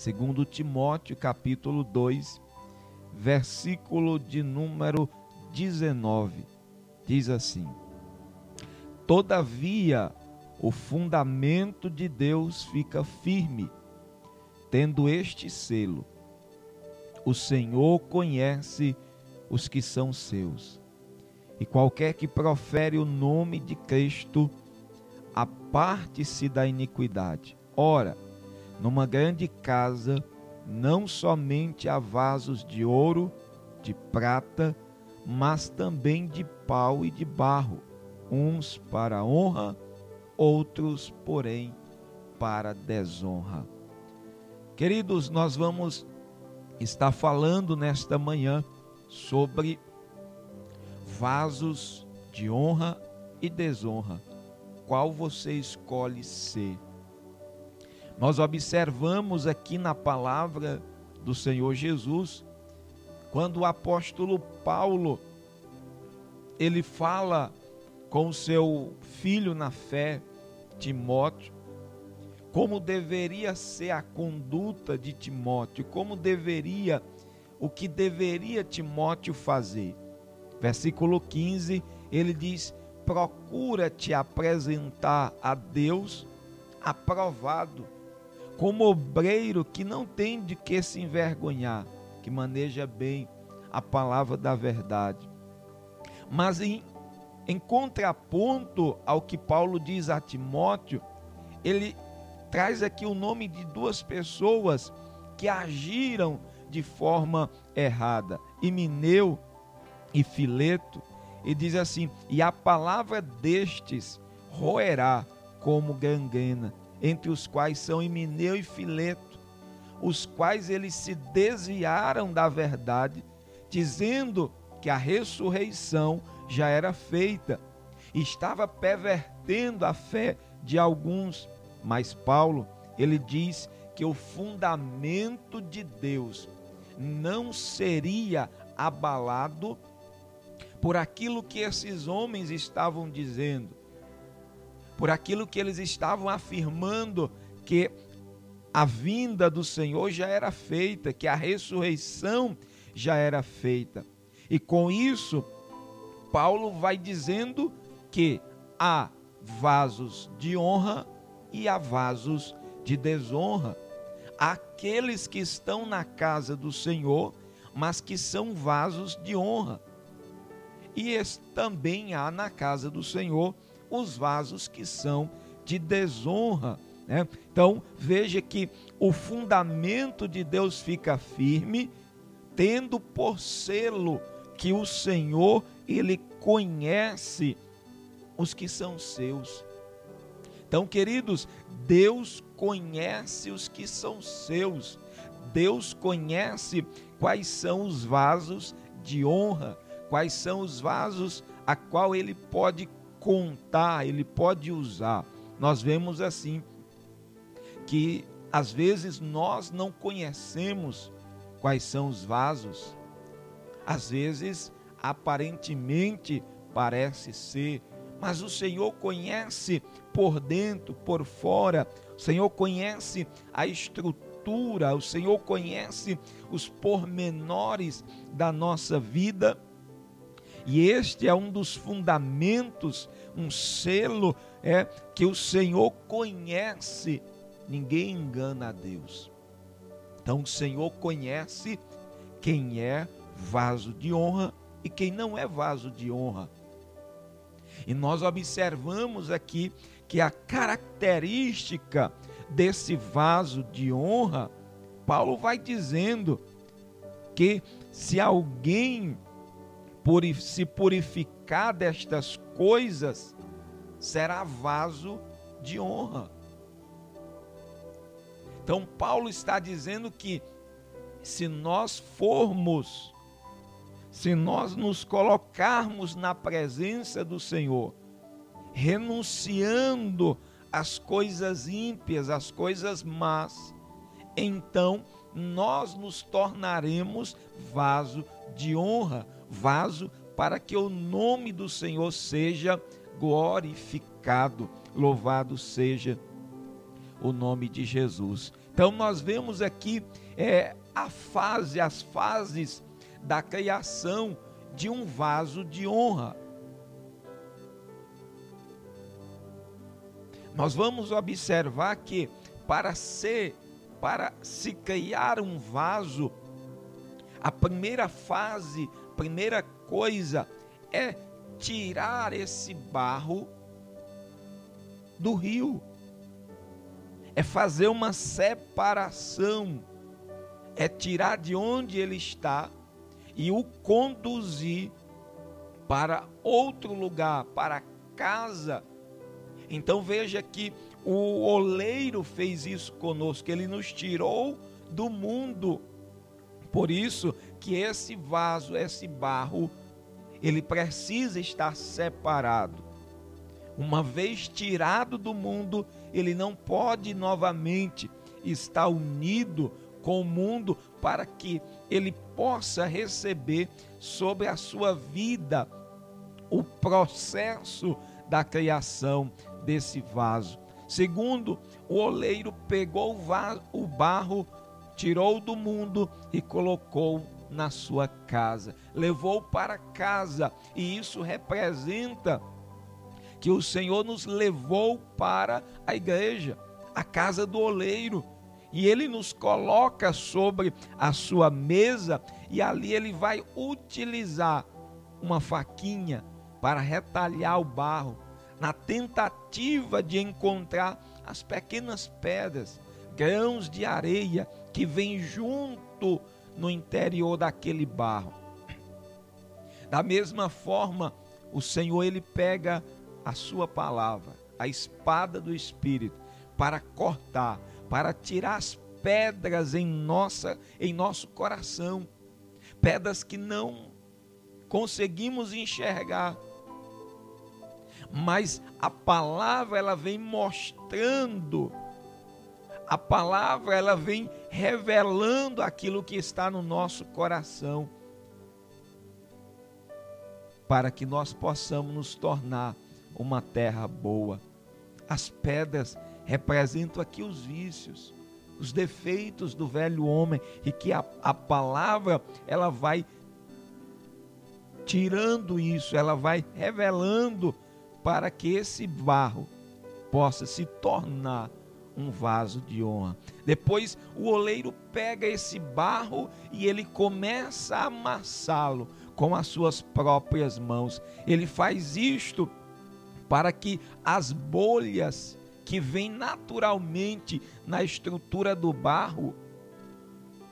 Segundo Timóteo, capítulo 2, versículo de número 19. Diz assim: Todavia, o fundamento de Deus fica firme, tendo este selo: O Senhor conhece os que são seus. E qualquer que profere o nome de Cristo, aparte-se da iniquidade. Ora, numa grande casa, não somente há vasos de ouro, de prata, mas também de pau e de barro, uns para honra, outros, porém, para desonra. Queridos, nós vamos estar falando nesta manhã sobre vasos de honra e desonra. Qual você escolhe ser? Nós observamos aqui na palavra do Senhor Jesus, quando o apóstolo Paulo ele fala com o seu filho na fé, Timóteo, como deveria ser a conduta de Timóteo, como deveria, o que deveria Timóteo fazer. Versículo 15, ele diz: Procura te apresentar a Deus aprovado como obreiro que não tem de que se envergonhar, que maneja bem a palavra da verdade. Mas em, em contraponto ao que Paulo diz a Timóteo, ele traz aqui o nome de duas pessoas que agiram de forma errada, Imineu e Fileto, e diz assim: E a palavra destes roerá como gangrena, entre os quais são Emineu e Fileto, os quais eles se desviaram da verdade, dizendo que a ressurreição já era feita, estava pervertendo a fé de alguns. Mas Paulo, ele diz que o fundamento de Deus não seria abalado por aquilo que esses homens estavam dizendo, por aquilo que eles estavam afirmando que a vinda do Senhor já era feita, que a ressurreição já era feita. E com isso, Paulo vai dizendo que há vasos de honra e há vasos de desonra. Aqueles que estão na casa do Senhor, mas que são vasos de honra. E também há na casa do Senhor os vasos que são de desonra. Né? Então veja que o fundamento de Deus fica firme, tendo por selo que o Senhor ele conhece os que são seus. Então, queridos, Deus conhece os que são seus. Deus conhece quais são os vasos de honra, quais são os vasos a qual ele pode contar, ele pode usar. Nós vemos assim que às vezes nós não conhecemos quais são os vasos. Às vezes, aparentemente, parece ser, mas o Senhor conhece por dentro, por fora. O Senhor conhece a estrutura, o Senhor conhece os pormenores da nossa vida e este é um dos fundamentos, um selo é que o Senhor conhece. Ninguém engana a Deus. Então o Senhor conhece quem é vaso de honra e quem não é vaso de honra. E nós observamos aqui que a característica desse vaso de honra, Paulo vai dizendo que se alguém se purificar destas coisas, será vaso de honra. Então, Paulo está dizendo que se nós formos, se nós nos colocarmos na presença do Senhor, renunciando às coisas ímpias, às coisas más, então nós nos tornaremos vaso de honra, vaso para que o nome do Senhor seja glorificado. Louvado seja o nome de Jesus. Então nós vemos aqui é, a fase, as fases da criação de um vaso de honra. Nós vamos observar que para ser, para se criar um vaso, a primeira fase, primeira coisa é tirar esse barro do rio. É fazer uma separação, é tirar de onde ele está e o conduzir para outro lugar, para casa. Então veja que o oleiro fez isso conosco, ele nos tirou do mundo. Por isso que esse vaso, esse barro, ele precisa estar separado. Uma vez tirado do mundo, ele não pode novamente estar unido com o mundo para que ele possa receber sobre a sua vida o processo da criação desse vaso. Segundo, o oleiro pegou o, vaso, o barro, tirou do mundo e colocou na sua casa, levou para casa, e isso representa que o Senhor nos levou para a igreja, a casa do oleiro, e ele nos coloca sobre a sua mesa e ali ele vai utilizar uma faquinha para retalhar o barro, na tentativa de encontrar as pequenas pedras, grãos de areia que vêm junto no interior daquele barro. Da mesma forma, o Senhor ele pega a sua palavra, a espada do espírito, para cortar, para tirar as pedras em nossa em nosso coração, pedras que não conseguimos enxergar. Mas a palavra ela vem mostrando a palavra ela vem revelando aquilo que está no nosso coração para que nós possamos nos tornar uma terra boa. As pedras representam aqui os vícios, os defeitos do velho homem e que a, a palavra ela vai tirando isso, ela vai revelando para que esse barro possa se tornar um vaso de honra. Depois o oleiro pega esse barro e ele começa a amassá-lo com as suas próprias mãos. Ele faz isto para que as bolhas que vem naturalmente na estrutura do barro,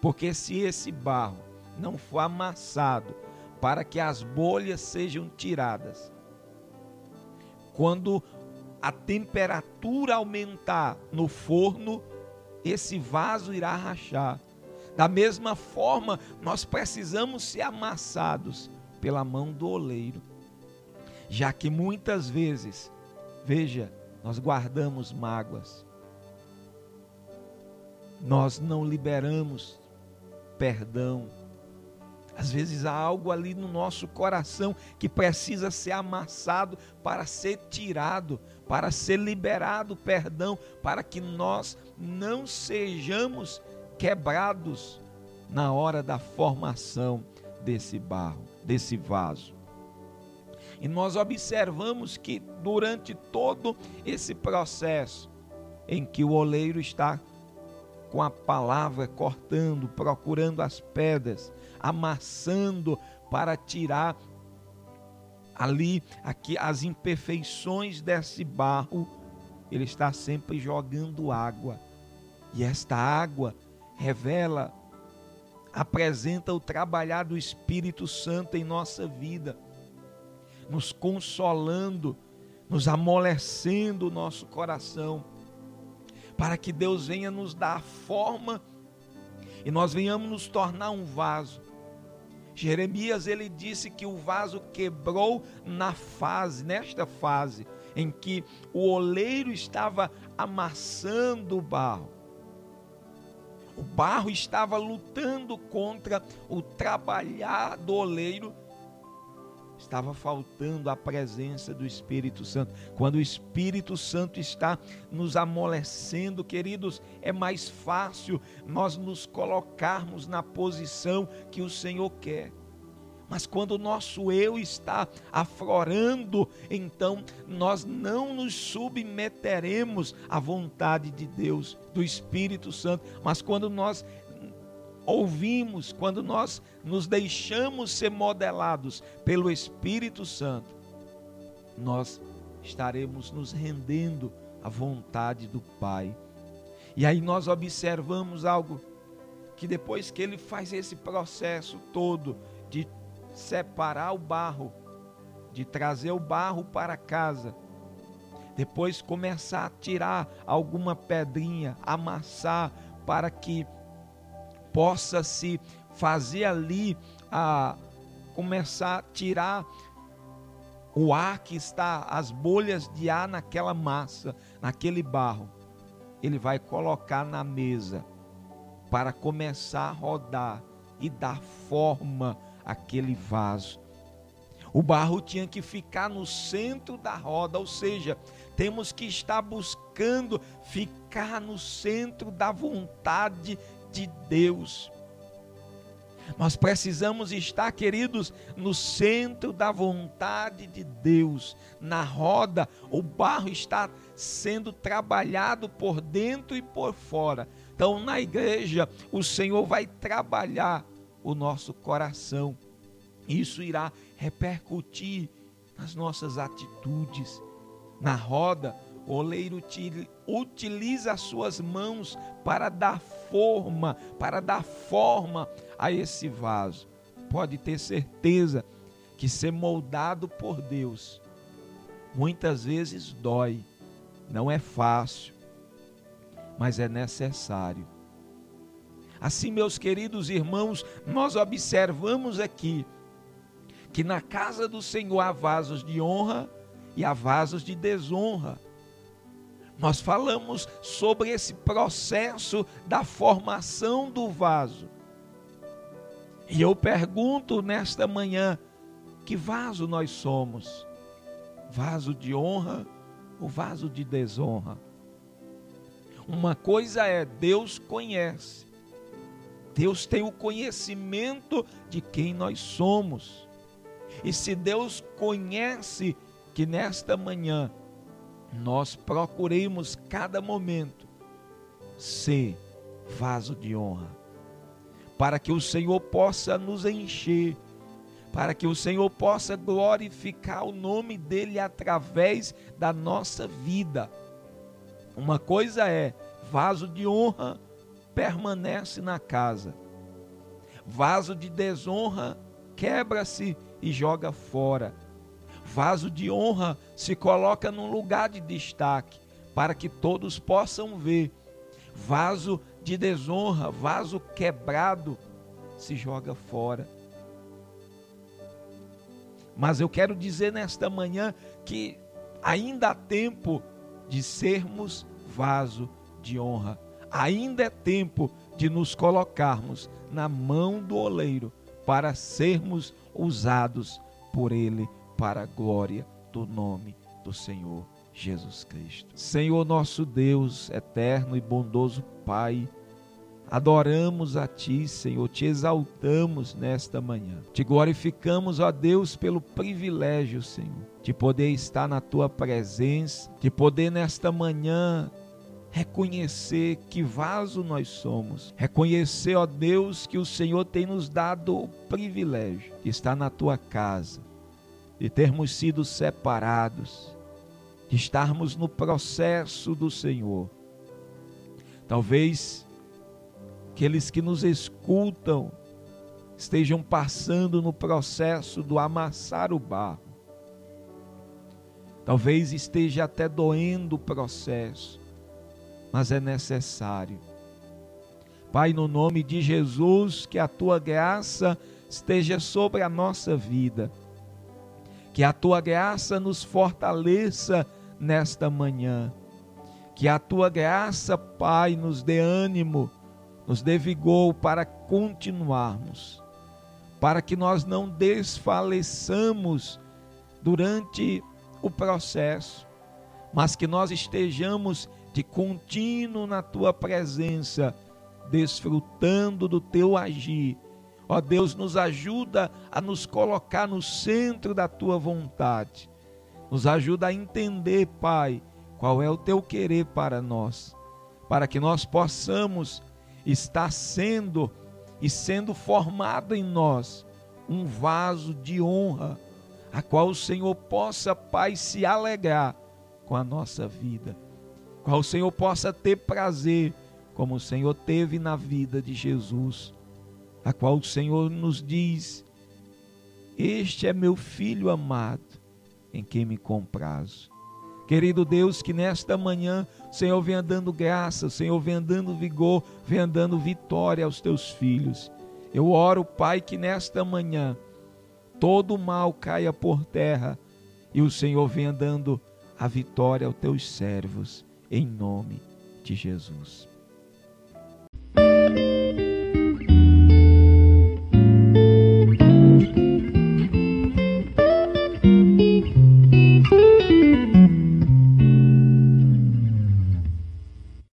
porque se esse barro não for amassado para que as bolhas sejam tiradas, quando a temperatura aumentar no forno, esse vaso irá rachar. Da mesma forma, nós precisamos ser amassados pela mão do oleiro, já que muitas vezes, veja, nós guardamos mágoas, nós não liberamos perdão. Às vezes há algo ali no nosso coração que precisa ser amassado para ser tirado, para ser liberado perdão, para que nós não sejamos quebrados na hora da formação desse barro, desse vaso. E nós observamos que durante todo esse processo em que o oleiro está com a palavra cortando, procurando as pedras, amassando para tirar ali aqui as imperfeições desse barro, ele está sempre jogando água. E esta água revela, apresenta o trabalhar do Espírito Santo em nossa vida nos consolando, nos amolecendo o nosso coração, para que Deus venha nos dar forma e nós venhamos nos tornar um vaso. Jeremias ele disse que o vaso quebrou na fase, nesta fase em que o oleiro estava amassando o barro. O barro estava lutando contra o trabalhar do oleiro estava faltando a presença do Espírito Santo. Quando o Espírito Santo está nos amolecendo, queridos, é mais fácil nós nos colocarmos na posição que o Senhor quer. Mas quando o nosso eu está aflorando, então nós não nos submeteremos à vontade de Deus, do Espírito Santo. Mas quando nós ouvimos, quando nós nos deixamos ser modelados pelo Espírito Santo, nós estaremos nos rendendo à vontade do Pai. E aí nós observamos algo que depois que ele faz esse processo todo de separar o barro, de trazer o barro para casa, depois começar a tirar alguma pedrinha, amassar para que possa se fazer ali a começar a tirar o ar que está, as bolhas de ar naquela massa, naquele barro. Ele vai colocar na mesa para começar a rodar e dar forma àquele vaso. O barro tinha que ficar no centro da roda, ou seja, temos que estar buscando ficar no centro da vontade de Deus. Nós precisamos estar, queridos, no centro da vontade de Deus. Na roda, o barro está sendo trabalhado por dentro e por fora. Então, na igreja, o Senhor vai trabalhar o nosso coração. Isso irá repercutir nas nossas atitudes. Na roda, o oleiro utiliza as suas mãos para dar forma, para dar forma a esse vaso. Pode ter certeza que ser moldado por Deus muitas vezes dói, não é fácil, mas é necessário. Assim, meus queridos irmãos, nós observamos aqui que na casa do Senhor há vasos de honra e há vasos de desonra. Nós falamos sobre esse processo da formação do vaso. E eu pergunto nesta manhã: que vaso nós somos? Vaso de honra ou vaso de desonra? Uma coisa é Deus conhece. Deus tem o conhecimento de quem nós somos. E se Deus conhece que nesta manhã nós procuremos cada momento ser vaso de honra, para que o Senhor possa nos encher, para que o Senhor possa glorificar o nome dEle através da nossa vida. Uma coisa é, vaso de honra permanece na casa, vaso de desonra quebra-se e joga fora vaso de honra se coloca num lugar de destaque, para que todos possam ver. Vaso de desonra, vaso quebrado, se joga fora. Mas eu quero dizer nesta manhã que ainda há tempo de sermos vaso de honra. Ainda é tempo de nos colocarmos na mão do oleiro para sermos usados por ele para a glória do nome do Senhor Jesus Cristo. Senhor nosso Deus, eterno e bondoso Pai, adoramos a Ti, Senhor, te exaltamos nesta manhã. Te glorificamos, ó Deus, pelo privilégio, Senhor, de poder estar na Tua presença, de poder nesta manhã reconhecer que vaso nós somos, reconhecer, ó Deus, que o Senhor tem nos dado o privilégio de estar na Tua casa de termos sido separados, de estarmos no processo do Senhor. Talvez aqueles que nos escutam estejam passando no processo do amassar o barro. Talvez esteja até doendo o processo, mas é necessário. Pai, no nome de Jesus, que a tua graça esteja sobre a nossa vida que a tua graça nos fortaleça nesta manhã. Que a tua graça, Pai, nos dê ânimo, nos dê vigor para continuarmos. para que nós não desfaleçamos durante o processo, mas que nós estejamos de contínuo na tua presença, desfrutando do teu agir. Ó Deus, nos ajuda a nos colocar no centro da tua vontade. Nos ajuda a entender, Pai, qual é o teu querer para nós, para que nós possamos estar sendo e sendo formado em nós um vaso de honra, a qual o Senhor possa, Pai, se alegrar com a nossa vida, qual o Senhor possa ter prazer, como o Senhor teve na vida de Jesus, a qual o Senhor nos diz: Este é meu filho amado, em quem me comprazo. Querido Deus, que nesta manhã o Senhor venha dando graça, o Senhor venha dando vigor, venha dando vitória aos teus filhos. Eu oro, Pai, que nesta manhã todo mal caia por terra e o Senhor venha dando a vitória aos teus servos, em nome de Jesus.